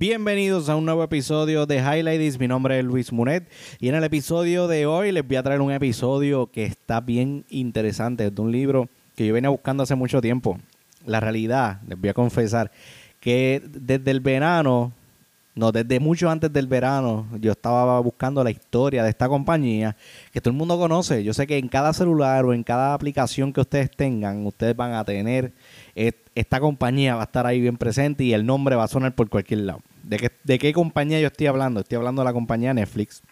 Bienvenidos a un nuevo episodio de Highlights. Mi nombre es Luis Munet y en el episodio de hoy les voy a traer un episodio que está bien interesante, de un libro que yo venía buscando hace mucho tiempo. La realidad, les voy a confesar, que desde el verano, no, desde mucho antes del verano, yo estaba buscando la historia de esta compañía que todo el mundo conoce. Yo sé que en cada celular o en cada aplicación que ustedes tengan, ustedes van a tener esta compañía va a estar ahí bien presente y el nombre va a sonar por cualquier lado. ¿De qué, de qué compañía yo estoy hablando? Estoy hablando de la compañía Netflix.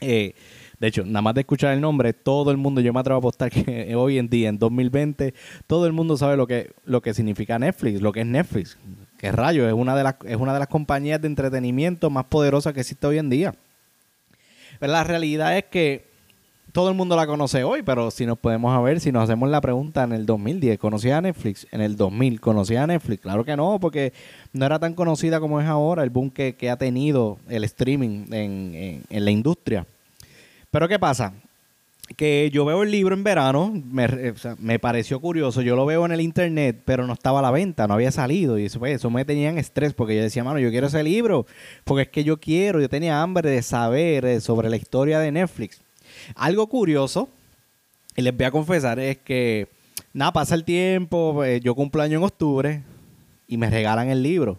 Eh, de hecho, nada más de escuchar el nombre, todo el mundo, yo me atrevo a apostar que hoy en día, en 2020, todo el mundo sabe lo que, lo que significa Netflix, lo que es Netflix. Que rayo, es una, de las, es una de las compañías de entretenimiento más poderosas que existe hoy en día. Pero la realidad es que todo el mundo la conoce hoy, pero si nos podemos ver, si nos hacemos la pregunta en el 2010, ¿conocía a Netflix? En el 2000, ¿conocía a Netflix? Claro que no, porque no era tan conocida como es ahora, el boom que, ha tenido el streaming en, la industria. Pero ¿qué pasa? Que yo veo el libro en verano, me, me, pareció curioso, yo lo veo en el internet, pero no estaba a la venta, no había salido, y eso, pues, eso me tenía en estrés, porque yo decía, mano, yo quiero ese libro, porque es que yo quiero, yo tenía hambre de saber eh, sobre la historia de Netflix. Algo curioso, y les voy a confesar, es que, nada, pasa el tiempo, pues, yo cumplo año en octubre y me regalan el libro.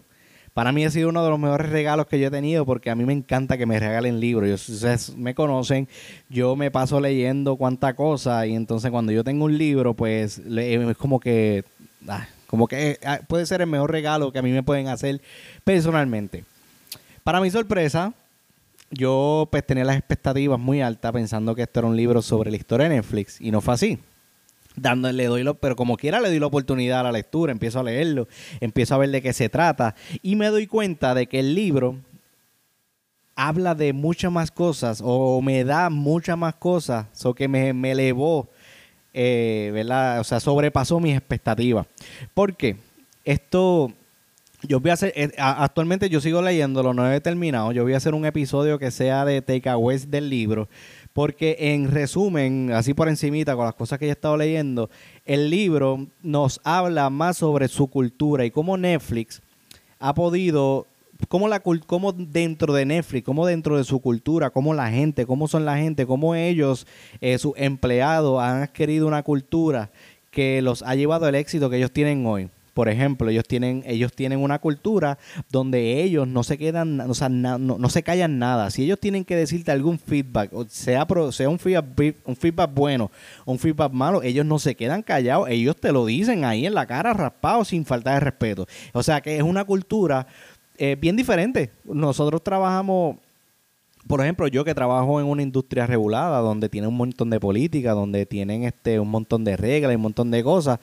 Para mí ha sido uno de los mejores regalos que yo he tenido porque a mí me encanta que me regalen libros. Ustedes me conocen, yo me paso leyendo cuánta cosa y entonces cuando yo tengo un libro, pues es como que, ah, como que ah, puede ser el mejor regalo que a mí me pueden hacer personalmente. Para mi sorpresa, yo pues tenía las expectativas muy altas pensando que esto era un libro sobre la historia de Netflix y no fue así. Dándole, doy lo, pero como quiera le doy la oportunidad a la lectura, empiezo a leerlo, empiezo a ver de qué se trata y me doy cuenta de que el libro habla de muchas más cosas o me da muchas más cosas, o que me, me elevó, eh, ¿verdad? O sea, sobrepasó mis expectativas. ¿Por qué? Esto yo voy a hacer, eh, actualmente yo sigo leyéndolo, no he terminado. Yo voy a hacer un episodio que sea de takeaways del libro. Porque en resumen, así por encimita, con las cosas que he estado leyendo, el libro nos habla más sobre su cultura y cómo Netflix ha podido, cómo, la, cómo dentro de Netflix, cómo dentro de su cultura, cómo la gente, cómo son la gente, cómo ellos, eh, sus empleados han adquirido una cultura que los ha llevado al éxito que ellos tienen hoy por ejemplo, ellos tienen, ellos tienen una cultura donde ellos no se quedan, o sea, no, se callan nada. Si ellos tienen que decirte algún feedback, o sea, sea un feedback, un feedback bueno un feedback malo, ellos no se quedan callados, ellos te lo dicen ahí en la cara raspado sin falta de respeto. O sea que es una cultura eh, bien diferente. Nosotros trabajamos por ejemplo, yo que trabajo en una industria regulada donde tiene un montón de política, donde tienen este un montón de reglas y un montón de cosas,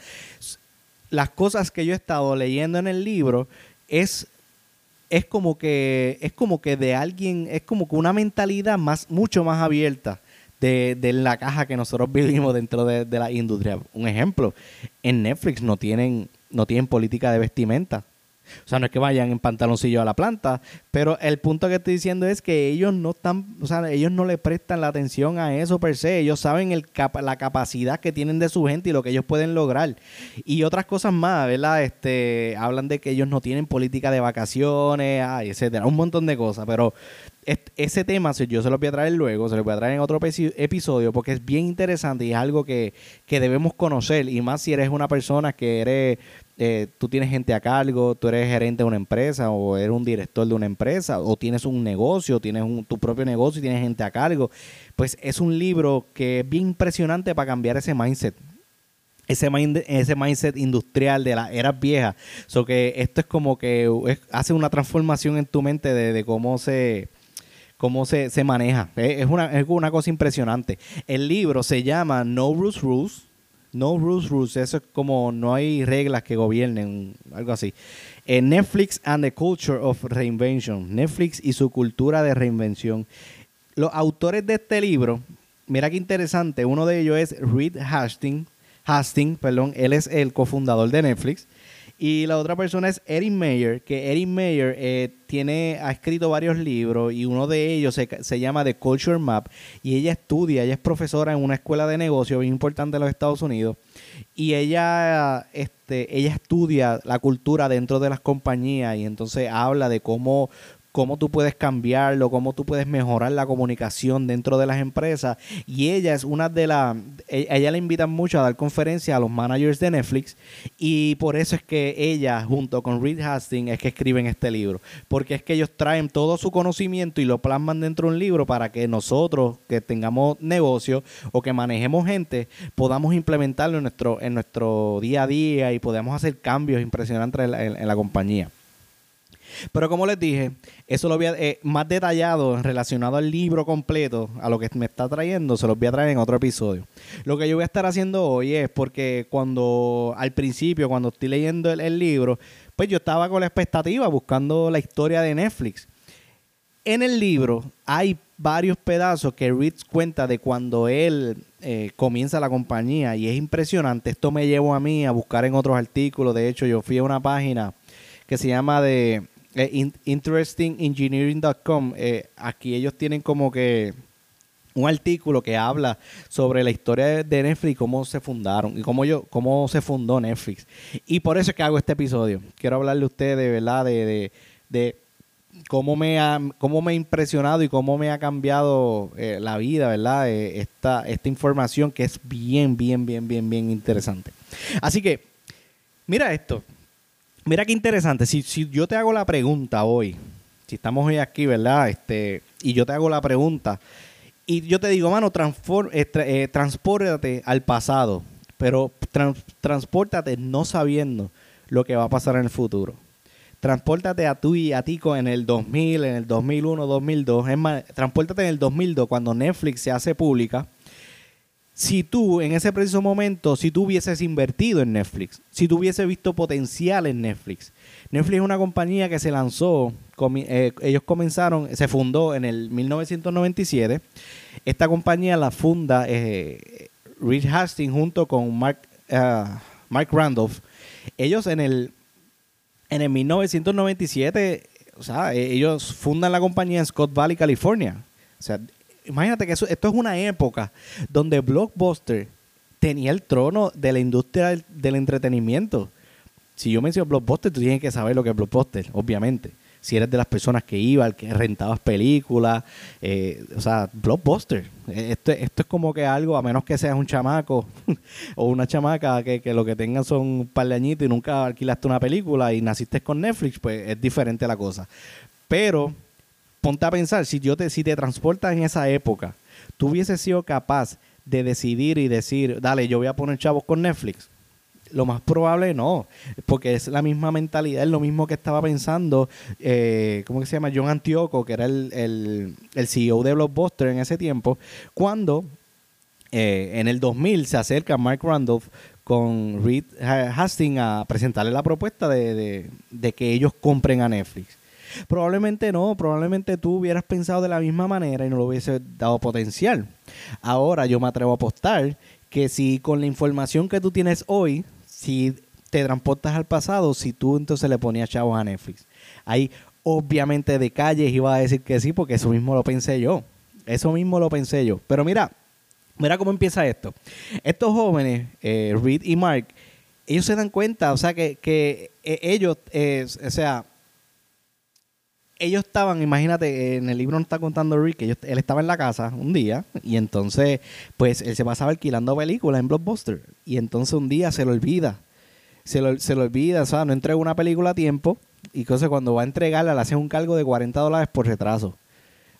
las cosas que yo he estado leyendo en el libro es es como que es como que de alguien es como que una mentalidad más mucho más abierta de, de la caja que nosotros vivimos dentro de, de, la industria. Un ejemplo en Netflix no tienen no tienen política de vestimenta o sea, no es que vayan en pantaloncillo a la planta, pero el punto que estoy diciendo es que ellos no están, o sea, ellos no le prestan la atención a eso per se. Ellos saben la capacidad que tienen de su gente y lo que ellos pueden lograr. Y otras cosas más, ¿verdad? Este, hablan de que ellos no tienen política de vacaciones, ay, etcétera, un montón de cosas, pero ese tema yo se lo voy a traer luego, se lo voy a traer en otro episodio porque es bien interesante y es algo que, que debemos conocer y más si eres una persona que eres eh, tú tienes gente a cargo, tú eres gerente de una empresa o eres un director de una empresa o tienes un negocio, tienes tu propio negocio y tienes gente a cargo, pues es un libro que es bien impresionante para cambiar ese mindset. Ese, mindset industrial de las eras viejas. So que esto es como que hace una transformación en tu mente de, cómo se cómo se, se maneja. Es una, es una cosa impresionante. El libro se llama No Rules Rules no rules, rules. Eso es como no hay reglas que gobiernen, algo así. Eh, Netflix and the Culture of Reinvention. Netflix y su cultura de reinvención. Los autores de este libro, mira qué interesante. Uno de ellos es Reed Hastings. Hastings, perdón. Él es el cofundador de Netflix. Y la otra persona es Erin Mayer, que Erin Mayer eh, tiene, ha escrito varios libros y uno de ellos se, se, llama The Culture Map. Y ella estudia, ella es profesora en una escuela de negocio bien importante en los Estados Unidos. Y ella, este, ella estudia la cultura dentro de las compañías y entonces habla de cómo cómo tú puedes cambiarlo, cómo tú puedes mejorar la comunicación dentro de las empresas. Y ella es una de las, e, ella le invitan mucho a dar conferencias a los managers de Netflix y por eso es que ella junto con Reed Hastings es que escriben este libro, porque es que ellos traen todo su conocimiento y lo plasman dentro de un libro para que nosotros que tengamos negocio o que manejemos gente podamos implementarlo en nuestro, en nuestro día a día y podamos hacer cambios impresionantes en la compañía. Pero como les dije, eso lo voy a, eh, más detallado relacionado al libro completo, a lo que me está trayendo, se los voy a traer en otro episodio. Lo que yo voy a estar haciendo hoy es porque cuando al principio, cuando estoy leyendo el, libro, pues yo estaba con la expectativa buscando la historia de Netflix. En el libro hay varios pedazos que Ritz cuenta de cuando él eh, comienza la compañía y es impresionante. Esto me llevó a mí a buscar en otros artículos. De hecho, yo fui a una página que se llama de eh, interestingengineering.com, eh, aquí ellos tienen como que un artículo que habla sobre la historia de Netflix, cómo se fundaron y cómo yo, cómo se fundó Netflix. Y por eso es que hago este episodio. Quiero hablarle a ustedes, ¿verdad? De, de, cómo me ha, cómo me ha impresionado y cómo me ha cambiado eh, la vida, ¿verdad? esta, esta información que es bien, bien, bien, bien, bien interesante. Así que, mira esto. Mira qué interesante. Si, si yo te hago la pregunta hoy, si estamos hoy aquí, ¿verdad? Este, y yo te hago la pregunta, y yo te digo, mano, eh, transpórtate al pasado, pero transpórtate no sabiendo lo que va a pasar en el futuro. Transpórtate a tú y a ti en el 2000, en el 2001, 2002. Es más, transpórtate en el 2002 cuando Netflix se hace pública si tú en ese preciso momento, si tú hubieses invertido en Netflix, si tú hubieses visto potencial en Netflix. Netflix es una compañía que se lanzó, eh, ellos comenzaron, se fundó en el 1997. Esta compañía la funda eh, Reed Hastings junto con Mark, uh, Mark Randolph. Ellos en el, en el 1997, o sea, ellos fundan la compañía en Scott Valley, California. O sea, imagínate que esto es una época donde Blockbuster tenía el trono de la industria del, entretenimiento. Si yo menciono Blockbuster, tú tienes que saber lo que es Blockbuster, obviamente. Si eres de las personas que iba, que rentabas películas, eh, o sea, Blockbuster. Esto, esto es como que algo, a menos que seas un chamaco o una chamaca que, que, lo que tengan son un par de añitos y nunca alquilaste una película y naciste con Netflix, pues es diferente la cosa. Pero ponte a pensar, si, yo te, si te transportas en esa época, tú hubieses sido capaz de decidir y decir, dale, yo voy a poner chavos con Netflix. Lo más probable no, porque es la misma mentalidad, es lo mismo que estaba pensando, eh, ¿cómo se llama? John Antioco, que era el, el, el CEO de Blockbuster en ese tiempo, cuando eh, en el 2000 se acerca Mark Randolph con Reed Hastings a presentarle la propuesta de, de que ellos compren a Netflix. Probablemente no, probablemente tú hubieras pensado de la misma manera y no lo hubiese dado potencial. Ahora yo me atrevo a apostar que si con la información que tú tienes hoy, si te transportas al pasado, si tú entonces le ponías chavos a Netflix. Ahí obviamente de calles iba a decir que sí, porque eso mismo lo pensé yo. Eso mismo lo pensé yo. Pero mira, mira cómo empieza esto. Estos jóvenes, eh, Reed y Mark, ellos se dan cuenta, o sea, que, que eh, ellos, eh, o sea, ellos estaban, imagínate, en el libro nos está contando Rick, que él estaba en la casa un día y entonces, pues él se pasaba alquilando películas en Blockbuster y entonces un día se lo olvida, se lo, se lo olvida, o sea, no entrega una película a tiempo y entonces cuando va a entregarla le hacen un cargo de 40 dólares por retraso.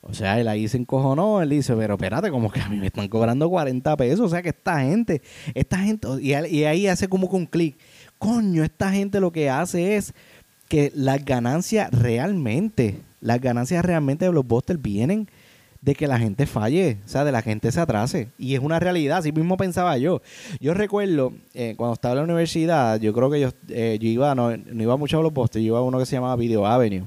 O sea, él ahí se encojonó, él dice, pero espérate, como que a mí me están cobrando 40 pesos, o sea que esta gente, esta gente, y, y ahí hace como con un clic, coño, esta gente lo que hace es que las ganancias realmente, las ganancias realmente de los Blockbuster vienen de que la gente falle, o sea, de la gente se atrase. Y es una realidad, así mismo pensaba yo. Yo recuerdo, eh, cuando estaba en la universidad, yo creo que yo, eh, yo iba, no, no, iba mucho a los Blockbuster, yo iba a uno que se llamaba Video Avenue,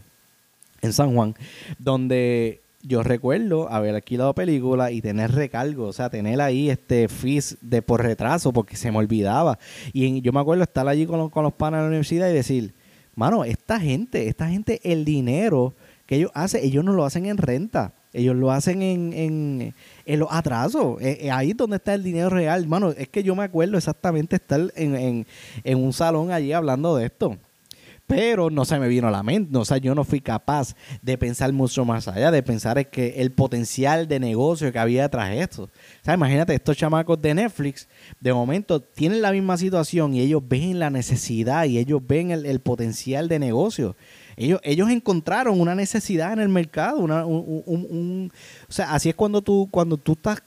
en San Juan, donde yo recuerdo haber alquilado película y tener recargo, o sea, tener ahí este fees de por retraso porque se me olvidaba. Y yo me acuerdo estar allí con los, con los panas de la universidad y decir, mano, esta gente, esta gente, el dinero que ellos hacen, ellos no lo hacen en renta. Ellos lo hacen en, en, en los atrasos. Eh, eh, ahí es donde está el dinero real. Mano, es que yo me acuerdo exactamente estar en, en, en un salón allí hablando de esto pero no se me vino a la mente, o sea, yo no fui capaz de pensar mucho más allá, de pensar que el potencial de negocio que había de esto. O sea, imagínate, estos chamacos de Netflix, de momento tienen la misma situación y ellos ven la necesidad y ellos ven el, potencial de negocio. Ellos, ellos encontraron una necesidad en el mercado, una, un, o sea, así es cuando tú, cuando tú estás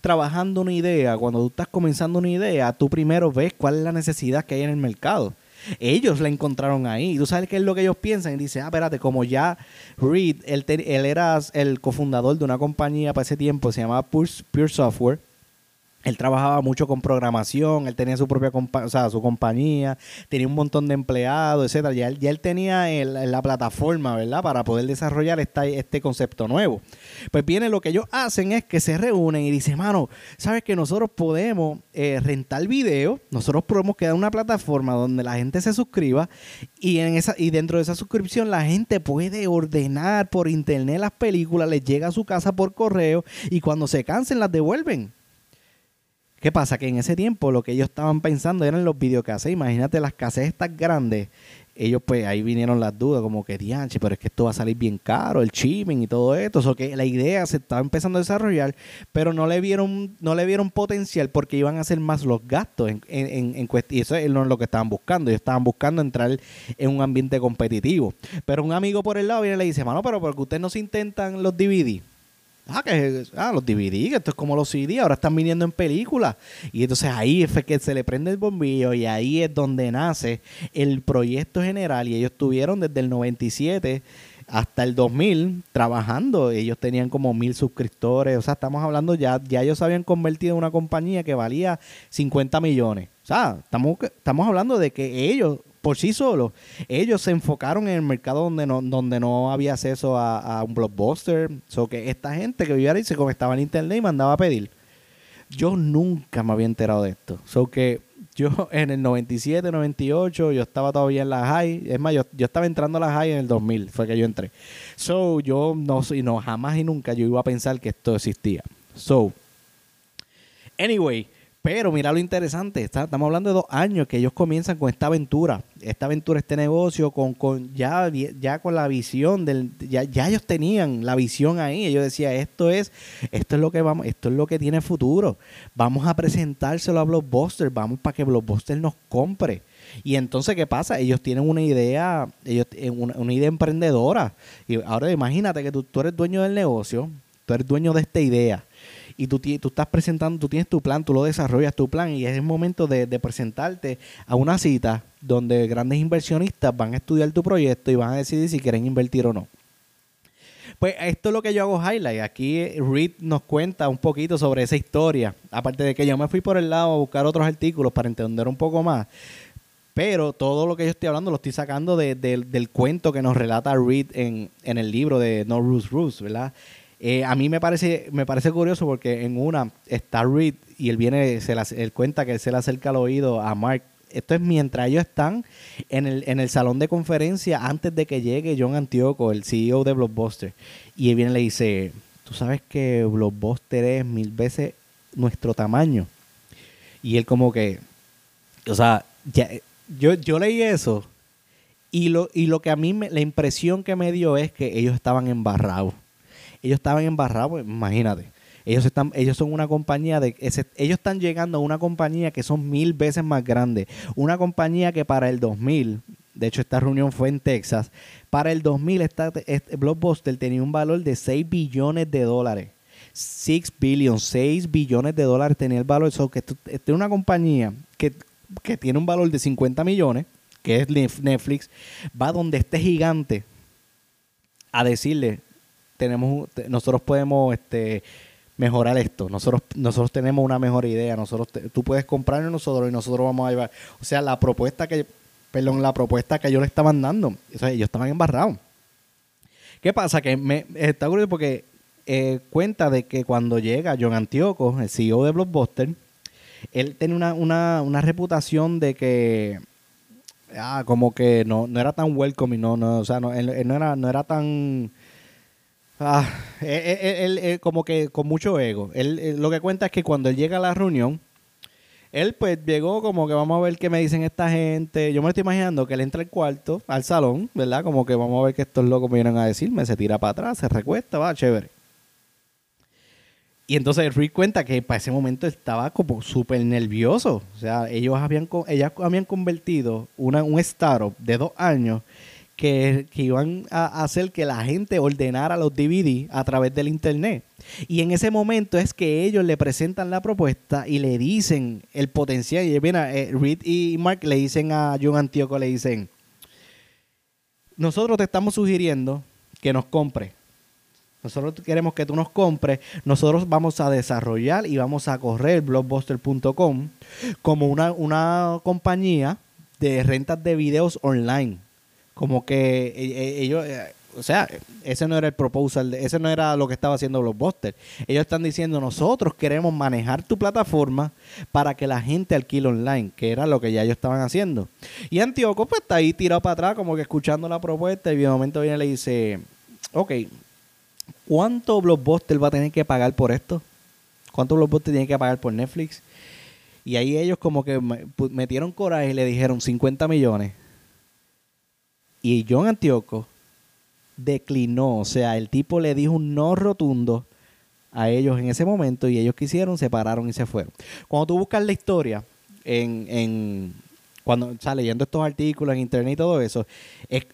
trabajando una idea, cuando tú estás comenzando una idea, tú primero ves cuál es la necesidad que hay en el mercado. Ellos la encontraron ahí. Y tú sabes qué es lo que ellos piensan. Y dicen, ah, espérate, como ya Reed, él, él era el cofundador de una compañía para ese tiempo, se llamaba Pure Software él trabajaba mucho con programación, él tenía su propia o sea, su compañía, tenía un montón de empleados, etcétera. Ya él, ya él tenía la plataforma, ¿verdad? Para poder desarrollar esta, este concepto nuevo. Pues viene lo que ellos hacen es que se reúnen y dicen, mano, sabes que nosotros podemos eh, rentar video, nosotros podemos crear una plataforma donde la gente se suscriba y en esa y dentro de esa suscripción la gente puede ordenar por internet las películas, les llega a su casa por correo y cuando se cansen las devuelven. ¿Qué pasa? Que en ese tiempo lo que ellos estaban pensando eran los videocases. Imagínate las cassettes tan grandes. Ellos pues ahí vinieron las dudas como que, dianche, pero es que esto va a salir bien caro, el chipping y todo esto. O que la idea se estaba empezando a desarrollar, pero no le vieron, no le vieron potencial porque iban a hacer más los gastos en, en, en, Y eso es lo que estaban buscando. Ellos estaban buscando entrar en un ambiente competitivo. Pero un amigo por el lado viene y le dice, mano, pero porque ustedes no se intentan los DVD. Ah, que ah, los DVD, que esto es como los CD, ahora están viniendo en películas. Y entonces ahí es que se le prende el bombillo y ahí es donde nace el proyecto general. Y ellos estuvieron desde el 97 hasta el 2000 trabajando. Ellos tenían como mil suscriptores. O sea, estamos hablando ya, ya ellos habían convertido en una compañía que valía 50 millones. O sea, estamos, estamos hablando de que ellos por sí solos, ellos se enfocaron en el mercado donde no, donde no había acceso a, un blockbuster. So que esta gente que vivía ahí se conectaba en internet y mandaba a pedir. Yo nunca me había enterado de esto. So que yo en el 97, 98, yo estaba todavía en la high. Es más, yo, estaba entrando a la high en el 2000, fue que yo entré. So, yo no, no, jamás y nunca yo iba a pensar que esto existía. So, anyway, pero mira lo interesante, estamos hablando de dos años que ellos comienzan con esta aventura, esta aventura, este negocio, con, con ya, ya con la visión del, ya, ya ellos tenían la visión ahí. Ellos decían, esto es, esto es lo que vamos, esto es lo que tiene futuro. Vamos a presentárselo a Blockbuster, vamos para que Blockbuster nos compre. Y entonces, ¿qué pasa? Ellos tienen una idea, ellos eh, una, una idea emprendedora. Y ahora imagínate que tú, tú eres dueño del negocio, tú eres dueño de esta idea y tú, estás presentando, tú tienes tu plan, tú lo desarrollas tu plan y es el momento de, presentarte a una cita donde grandes inversionistas van a estudiar tu proyecto y van a decidir si quieren invertir o no. Pues esto es lo que yo hago highlight. Aquí Reed nos cuenta un poquito sobre esa historia. Aparte de que yo me fui por el lado a buscar otros artículos para entender un poco más. Pero todo lo que yo estoy hablando lo estoy sacando del cuento que nos relata Reed en, en el libro de No Rules Rules, ¿verdad? Eh, a mí me parece, me parece curioso porque en una está Reed y él viene, se él cuenta que se le acerca al oído a Mark. Esto es mientras ellos están en el, en el salón de conferencia antes de que llegue John Antioco, el CEO de Blockbuster. Y él viene y le dice, tú sabes que Blockbuster es mil veces nuestro tamaño. Y él como que, o sea, yo, yo leí eso y lo, y lo que a mí, me, la impresión que me dio es que ellos estaban embarrados ellos estaban embarrados, pues, imagínate. Ellos están, ellos son una compañía de, ellos están llegando a una compañía que son mil veces más grande. Una compañía que para el 2000, de hecho esta reunión fue en Texas, para el 2000 esta, este Blockbuster tenía un valor de 6 billones de dólares. 6 billion, 6 billones de dólares tenía el valor. Eso que una compañía que, que tiene un valor de 50 millones, que es Netflix, va donde este gigante a decirle, tenemos, nosotros podemos este, mejorar esto. Nosotros, nosotros tenemos una mejor idea. Nosotros, tú puedes comprar en nosotros y nosotros vamos a llevar. O sea, la propuesta que, perdón, la propuesta que ellos le estaban dando, ellos estaban embarrados. ¿Qué pasa? Que me está curioso porque eh, cuenta de que cuando llega John Antioco, el CEO de Blockbuster, él tiene una, una, una reputación de que ah, como que no, no era tan welcome no, no, o sea, no, él, no, era, no era tan... Ah, él, como que con mucho ego. Él, lo que cuenta es que cuando él llega a la reunión, él pues llegó como que vamos a ver qué me dicen esta gente. Yo me estoy imaginando que él entra al cuarto, al salón, ¿verdad? Como que vamos a ver qué estos locos me vienen a decirme. Se tira para atrás, se recuesta, va, chévere. Y entonces Rick cuenta que para ese momento estaba como súper nervioso. O sea, ellos habían, ellas habían convertido una, un startup de dos años que, iban a hacer que la gente ordenara los DVD a través del internet. Y en ese momento es que ellos le presentan la propuesta y le dicen el potencial. Y mira, eh, Reed y Mark le dicen a John Antioco, le dicen, nosotros te estamos sugiriendo que nos compre nosotros queremos que tú nos compres. Nosotros vamos a desarrollar y vamos a correr blockbuster.com como una, una compañía de rentas de videos online. Como que eh, eh, ellos, eh, o sea, ese no era el proposal, ese no era lo que estaba haciendo Blockbuster. Ellos están diciendo, nosotros queremos manejar tu plataforma para que la gente alquile online, que era lo que ya ellos estaban haciendo. Y Antioco pues está ahí tirado para atrás, como que escuchando la propuesta y de momento viene y le dice, ok, ¿Cuánto Blockbuster va a tener que pagar por esto? ¿Cuánto Blockbuster tiene que pagar por Netflix? Y ahí ellos como que metieron coraje y le dijeron 50 millones. Y John Antioco declinó, o sea, el tipo le dijo un no rotundo a ellos en ese momento y ellos quisieron, se pararon y se fueron. Cuando tú buscas la historia en, en, cuando está leyendo estos artículos en internet y todo eso,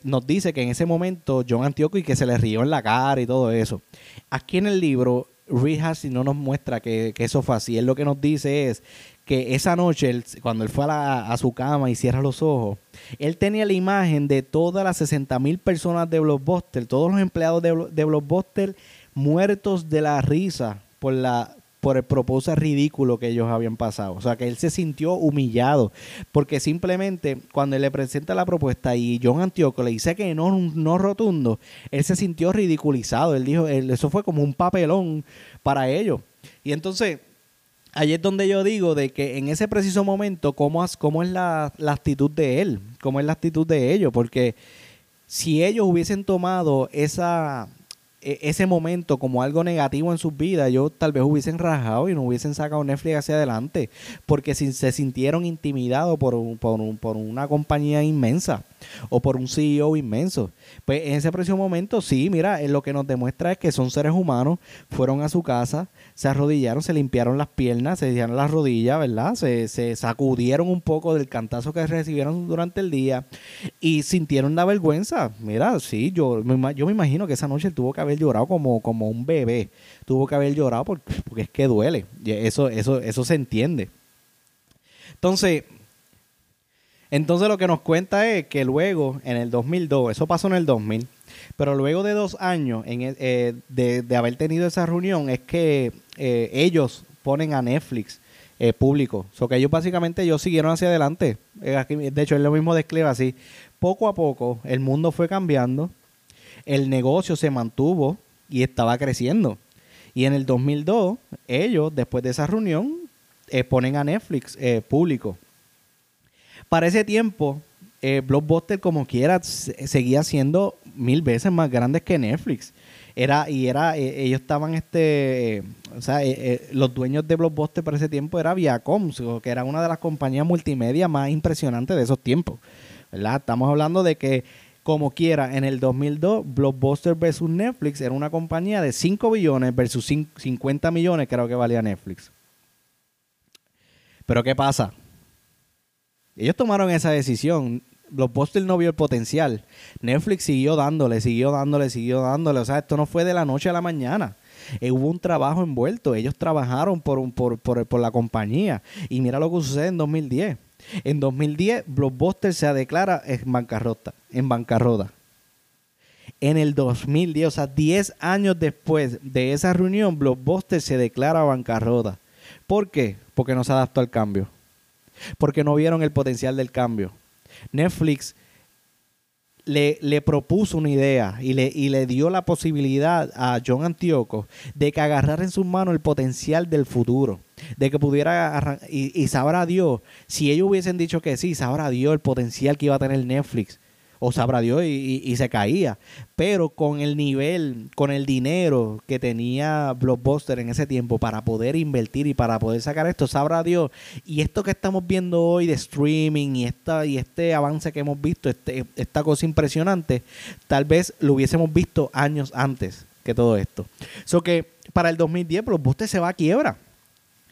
nos dice que en ese momento John Antioco y que se le rió en la cara y todo eso. Aquí en el libro, Reed no nos muestra que, eso fue así. Él lo que nos dice es que esa noche, cuando él fue a, su cama y cierra los ojos, él tenía la imagen de todas las 60 mil personas de Blockbuster, todos los empleados de, de Blockbuster muertos de la risa por la por el propósito ridículo que ellos habían pasado. O sea, que él se sintió humillado, porque simplemente cuando él le presenta la propuesta y John Antioco le dice que no, no rotundo, él se sintió ridiculizado. Él dijo, eso fue como un papelón para ellos. Y entonces, ahí es donde yo digo de que en ese preciso momento, ¿cómo, cómo es la, la actitud de él? ¿Cómo es la actitud de ellos? Porque si ellos hubiesen tomado esa ese momento como algo negativo en sus vidas, yo tal vez hubiesen rajado y no hubiesen sacado Netflix hacia adelante, porque si se sintieron intimidados por, por, por una compañía inmensa o por un CEO inmenso. Pues en ese preciso momento, sí, mira, lo que nos demuestra es que son seres humanos, fueron a su casa, se arrodillaron, se limpiaron las piernas, se dieron las rodillas, ¿verdad? Se, se sacudieron un poco del cantazo que recibieron durante el día y sintieron la vergüenza. Mira, sí, yo, yo me imagino que esa noche tuvo que haber llorado como, como un bebé. Tuvo que haber llorado porque, porque es que duele. Eso, eso, eso se entiende. Entonces, entonces lo que nos cuenta es que luego, en el 2002, eso pasó en el 2000, pero luego de dos años en, eh, de, haber tenido esa reunión, es que eh, ellos ponen a Netflix eh, público. O que ellos básicamente ellos siguieron hacia adelante. de hecho, es lo mismo describe así. Poco a poco el mundo fue cambiando, el negocio se mantuvo y estaba creciendo. Y en el 2002, ellos, después de esa reunión, ponen a Netflix público. Para ese tiempo, eh, Blockbuster como quiera seguía siendo mil veces más grande que Netflix. Era, y era, eh, ellos estaban, este, o sea, eh, los dueños de Blockbuster para ese tiempo era Viacom, que era una de las compañías multimedia más impresionantes de esos tiempos. ¿verdad? Estamos hablando de que, como quiera, en el 2002, Blockbuster versus Netflix era una compañía de 5 billones versus 50 millones, creo que valía Netflix. Pero ¿qué pasa? Ellos tomaron esa decisión. Blockbuster no vio el potencial. Netflix siguió dándole, siguió dándole, siguió dándole. O sea, esto no fue de la noche a la mañana. Eh, hubo un trabajo envuelto. Ellos trabajaron por, la compañía. Y mira lo que sucede en 2010. En 2010, Blockbuster se declara en bancarrota. En bancarrota. En el 2010, o sea, 10 años después de esa reunión, Blockbuster se declara bancarrota. ¿Por qué? Porque no se adaptó al cambio porque no vieron el potencial del cambio. Netflix le, le, propuso una idea y le, y le dio la posibilidad a John Antioco de que agarrara en sus manos el potencial del futuro. De que pudiera y, y sabrá Dios, si ellos hubiesen dicho que sí, sabrá Dios el potencial que iba a tener Netflix o sabrá Dios, y, se caía. Pero con el nivel, con el dinero que tenía Blockbuster en ese tiempo para poder invertir y para poder sacar esto, sabrá Dios. Y esto que estamos viendo hoy de streaming y, esta, y este avance que hemos visto, este, esta cosa impresionante, tal vez lo hubiésemos visto años antes que todo esto. So que para el 2010 Blockbuster se va a quiebra.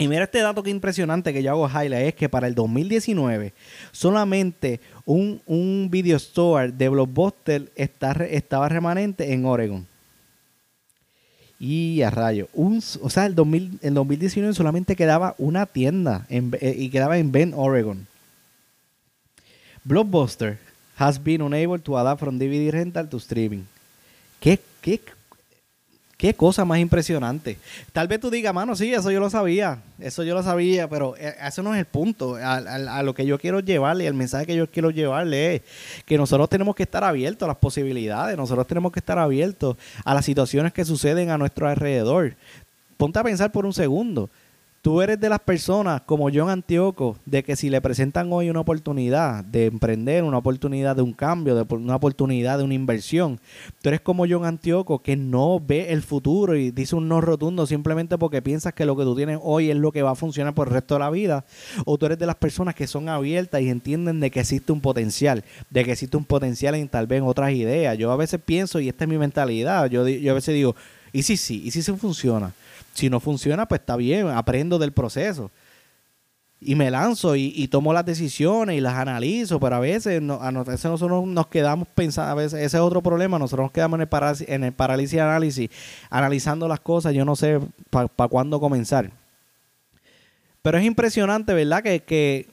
Y mira este dato que impresionante que yo hago highlight, es que para el 2019 solamente un, un video store de Blockbuster está, estaba remanente en Oregon. Y a rayo. Un, o sea, el, 2000, en 2019 solamente quedaba una tienda en, eh, y quedaba en Bend, Oregon. Blockbuster has been unable to adapt from DVD rental to streaming. ¿Qué, qué Qué cosa más impresionante. Tal vez tú digas, mano, sí, eso yo lo sabía, eso yo lo sabía, pero eh, eso no es el punto. A, lo que yo quiero llevarle, el mensaje que yo quiero llevarle es que nosotros tenemos que estar abiertos a las posibilidades, nosotros tenemos que estar abiertos a las situaciones que suceden a nuestro alrededor. Ponte a pensar por un segundo. Tú eres de las personas como John Antioco, de que si le presentan hoy una oportunidad de emprender, una oportunidad de un cambio, de una oportunidad de una inversión, tú eres como John Antioco que no ve el futuro y dice un no rotundo simplemente porque piensas que lo que tú tienes hoy es lo que va a funcionar por el resto de la vida, o tú eres de las personas que son abiertas y entienden de que existe un potencial, de que existe un potencial en tal vez otras ideas. Yo a veces pienso, y esta es mi mentalidad, yo, yo a veces digo, ¿y si sí? ¿Y si se funciona? Si no funciona, pues está bien, aprendo del proceso. Y me lanzo y, tomo las decisiones y las analizo, pero a veces, a nosotros nos quedamos pensando, a veces ese es otro problema, nosotros nos quedamos en el parálisis, en parálisis análisis, analizando las cosas, yo no sé para cuándo comenzar. Pero es impresionante, ¿verdad? Que, que,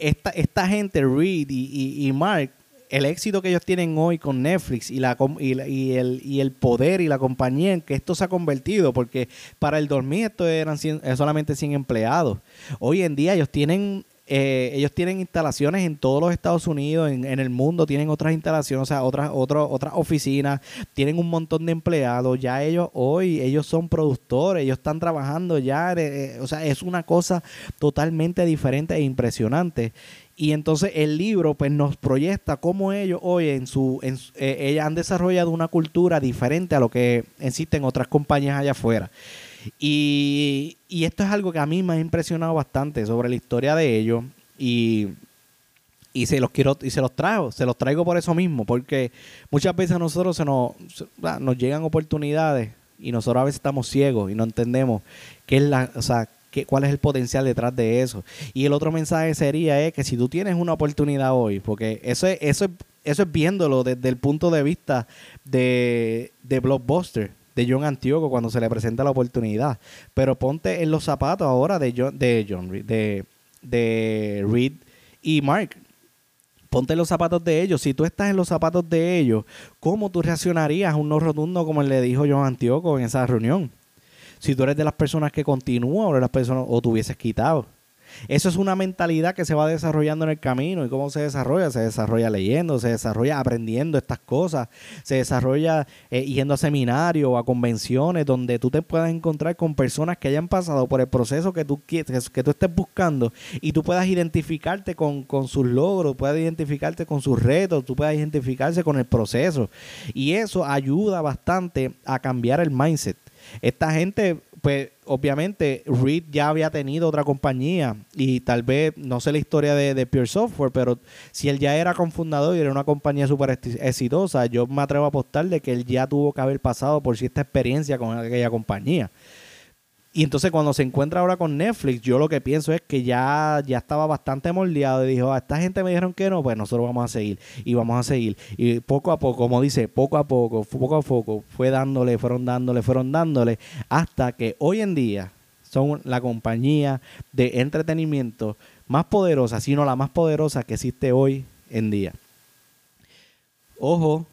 esta, esta gente, Reed y, y Mark, el éxito que ellos tienen hoy con Netflix y, la, y, el, y el poder y la compañía en que esto se ha convertido, porque para el 2000 esto eran eh, solamente 100 empleados. Hoy en día ellos tienen eh, ellos tienen instalaciones en todos los Estados Unidos, en, el mundo, tienen otras instalaciones, o sea, otras, otras, otras oficinas, tienen un montón de empleados. Ya ellos hoy, ellos son productores, ellos están trabajando ya, eh, o sea, es una cosa totalmente diferente e impresionante. Y entonces el libro pues nos proyecta cómo ellos hoy en su, en, eh, ellas han desarrollado una cultura diferente a lo que existen otras compañías allá afuera. Y, esto es algo que a mí me ha impresionado bastante sobre la historia de ellos y, y se los quiero y se los traigo, se los traigo por eso mismo, porque muchas veces a nosotros se nos, nos llegan oportunidades y nosotros a veces estamos ciegos y no entendemos qué es la, o sea, cuál es el potencial detrás de eso. Y el otro mensaje sería es que si tú tienes una oportunidad hoy, porque eso es, eso es, eso es viéndolo desde el punto de vista de, de Blockbuster, de John Antioco cuando se le presenta la oportunidad. Pero ponte en los zapatos ahora de John, de John de, de Reed y Mark. Ponte en los zapatos de ellos. Si tú estás en los zapatos de ellos, ¿cómo tú reaccionarías a un no rotundo como le dijo John Antioco en esa reunión? Si tú eres de las personas que continúan o de las personas o te hubieses quitado. Eso es una mentalidad que se va desarrollando en el camino. ¿Y cómo se desarrolla? Se desarrolla leyendo, se desarrolla aprendiendo estas cosas, se desarrolla eh, yendo a seminarios o a convenciones donde tú te puedas encontrar con personas que hayan pasado por el proceso que tú, que, que tú estés buscando y tú puedas identificarte con, con sus logros, puedas identificarte con sus retos, tú puedas identificarse con el proceso. Y eso ayuda bastante a cambiar el mindset. Esta gente, pues obviamente Reed ya había tenido otra compañía y tal vez, no sé la historia de, Pure Software, pero si él ya era confundador y era una compañía súper exitosa, yo me atrevo a apostar de que él ya tuvo que haber pasado por cierta experiencia con aquella compañía. Y entonces cuando se encuentra ahora con Netflix, yo lo que pienso es que ya, ya estaba bastante moldeado y dijo, a ah, esta gente me dijeron que no, pues nosotros vamos a seguir y vamos a seguir. Y poco a poco, como dice, poco a poco, poco a poco, fue dándole, fueron dándole, fueron dándole, hasta que hoy en día son la compañía de entretenimiento más poderosa, sino la más poderosa que existe hoy en día. Ojo,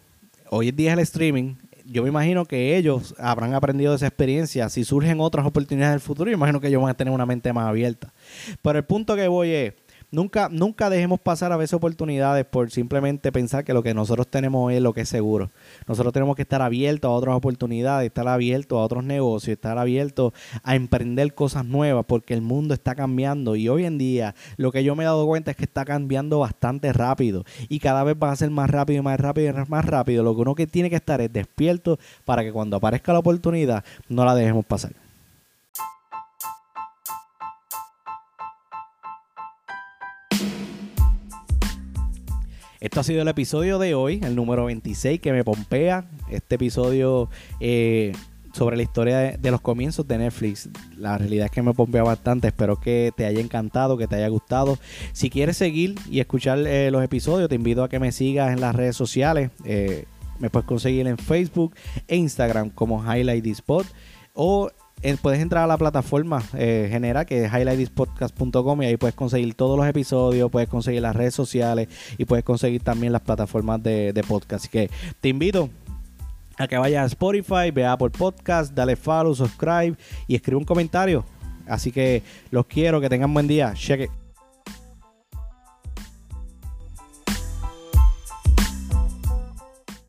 hoy en día es el streaming, yo me imagino que ellos habrán aprendido de esa experiencia. Si surgen otras oportunidades en el futuro, yo imagino que ellos van a tener una mente más abierta. Pero el punto que voy es, nunca, nunca dejemos pasar a veces oportunidades por simplemente pensar que lo que nosotros tenemos es lo que es seguro. Nosotros tenemos que estar abiertos a otras oportunidades, estar abiertos a otros negocios, estar abiertos a emprender cosas nuevas, porque el mundo está cambiando y hoy en día lo que yo me he dado cuenta es que está cambiando bastante rápido y cada vez va a ser más rápido y más rápido y más rápido. Lo que uno que tiene que estar es despierto para que cuando aparezca la oportunidad no la dejemos pasar. Esto ha sido el episodio de hoy, el número 26 que me pompea. Este episodio eh, sobre la historia de, los comienzos de Netflix. La realidad es que me pompea bastante. Espero que te haya encantado, que te haya gustado. Si quieres seguir y escuchar eh, los episodios, te invito a que me sigas en las redes sociales. Eh, me puedes conseguir en Facebook e Instagram como Highlight Spot o eh, puedes entrar a la plataforma eh, general que es highlightspodcast.com y ahí puedes conseguir todos los episodios, puedes conseguir las redes sociales y puedes conseguir también las plataformas de, podcast. Así que te invito a que vayas a Spotify, vea por podcast, dale follow, subscribe y escribe un comentario. Así que los quiero, que tengan buen día. Cheque.